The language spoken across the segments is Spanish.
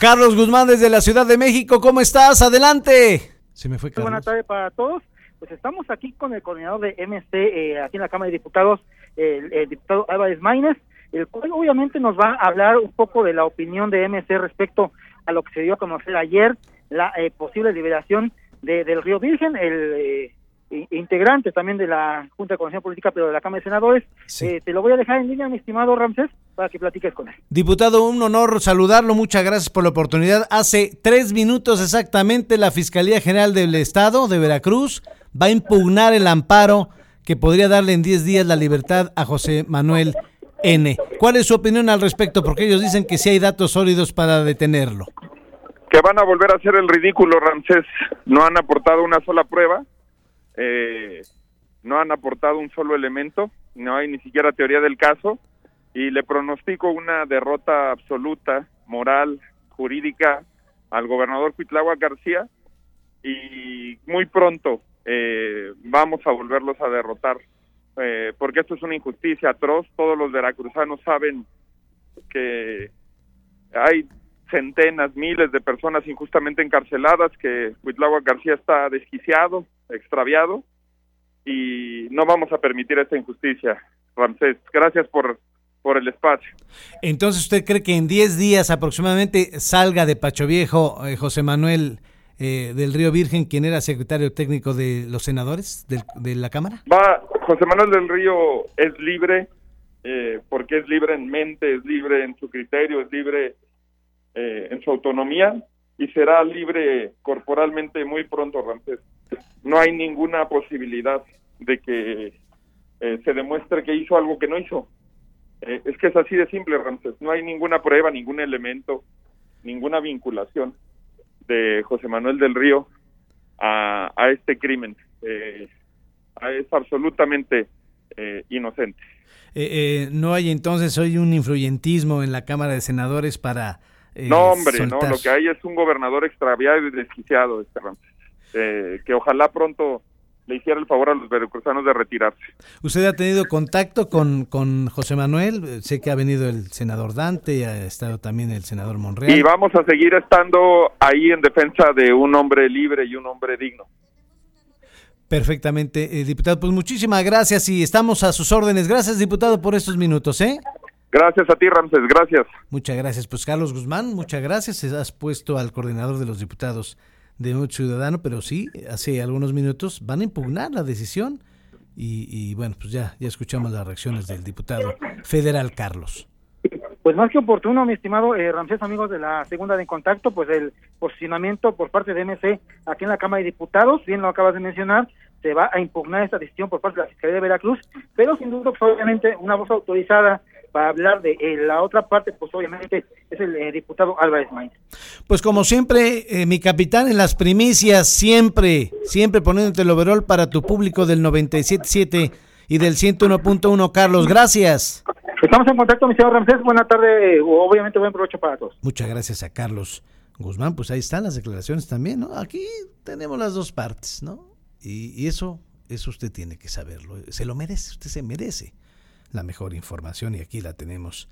Carlos Guzmán desde la Ciudad de México, ¿cómo estás? Adelante. Se me fue Carlos. Buenas tardes para todos. Pues estamos aquí con el coordinador de MC, eh, aquí en la Cámara de Diputados, el, diputado Álvarez Maínez, el cual obviamente nos va a hablar un poco de la opinión de MC respecto a lo que se dio a conocer ayer, la eh, posible liberación de, del Río Virgen, el eh, integrante también de la Junta de Coordinación Política, pero de la Cámara de Senadores. Eh, te lo voy a dejar en línea, mi estimado Ramsés, para que platiques con él. Diputado, un honor saludarlo, muchas gracias por la oportunidad. Hace tres minutos exactamente la Fiscalía General del Estado de Veracruz va a impugnar el amparo que podría darle en 10 días la libertad a José Manuel N. ¿Cuál es su opinión al respecto? Porque ellos dicen que sí hay datos sólidos para detenerlo. Que van a volver a hacer el ridículo, Ramsés. No han aportado una sola prueba eh, no han aportado un solo elemento, no hay ni siquiera teoría del caso y le pronostico una derrota absoluta, moral, jurídica al gobernador Cuitlagua García y muy pronto eh, vamos a volverlos a derrotar eh, porque esto es una injusticia atroz, todos los veracruzanos saben que hay centenas, miles de personas injustamente encarceladas, que Cuitlagua García está desquiciado, extraviado y no vamos a permitir esta injusticia. Ramsés, gracias por, por el espacio. Entonces, ¿usted cree que en 10 días aproximadamente salga de Pacho Viejo eh, José Manuel eh, del Río Virgen, quien era secretario técnico de los senadores de, la Cámara? Va, José Manuel del Río es libre eh, porque es libre en mente, es libre en su criterio, es libre en su autonomía y será libre corporalmente muy pronto, Ramsés no hay ninguna posibilidad de que eh, se demuestre que hizo algo que no hizo. Eh, es que es así de simple, Ramses. No hay ninguna prueba, ningún elemento, ninguna vinculación de José Manuel del Río a, a este crimen. Eh, es absolutamente inocente. no hay entonces hoy un influyentismo en la Cámara de Senadores para... no, hombre, no. Lo que hay es un gobernador extraviado y desquiciado, este. Eh, que ojalá pronto le hiciera el favor a los veracruzanos de retirarse. ¿Usted ha tenido contacto con, con José Manuel? Sé que ha venido el senador Dante, ha estado también el senador Monreal. Y vamos a seguir estando ahí en defensa de un hombre libre y un hombre digno. Perfectamente, eh, diputado. Pues muchísimas gracias y estamos a sus órdenes. Gracias, diputado, por estos minutos, ¿eh? Gracias a ti, Ramses, gracias. Muchas gracias. Pues Carlos Guzmán, muchas gracias. Se has puesto al coordinador de los diputados de un ciudadano, pero sí, hace algunos minutos van a impugnar la decisión y, bueno, pues ya, ya escuchamos las reacciones del diputado federal Carlos. Pues más que oportuno, mi estimado eh, Ramsés, amigos de la segunda de contacto, pues el posicionamiento por parte de MC aquí en la Cámara de Diputados, bien lo acabas de mencionar, se va a impugnar esta decisión por parte de la Fiscalía de Veracruz, pero sin duda, obviamente, una voz autorizada para hablar de eh, la otra parte, pues obviamente es el eh, diputado Álvarez Maíz. Pues como siempre, eh, mi capitán en las primicias, siempre, siempre poniéndote el overall para tu público del 97.7 y del 101.1, Carlos, gracias. Estamos en contacto, mi señor Ramsés, buena tarde, obviamente buen provecho para todos. Muchas gracias a Carlos Guzmán, pues ahí están las declaraciones también, ¿no? Aquí tenemos las dos partes, ¿no? Y, y eso, eso usted tiene que saberlo, se lo merece, usted se merece la mejor información y aquí la tenemos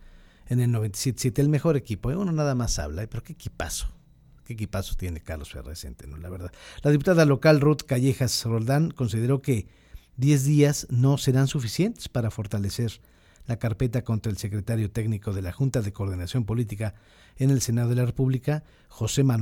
en el 97.7, el mejor equipo. ¿eh? Uno nada más habla, ¿eh? pero qué equipazo, qué equipazo tiene Carlos Ferrer ¿no? la verdad. La diputada local Ruth Callejas Roldán consideró que 10 días no serán suficientes para fortalecer la carpeta contra el secretario técnico de la Junta de Coordinación Política en el Senado de la República, José Manuel.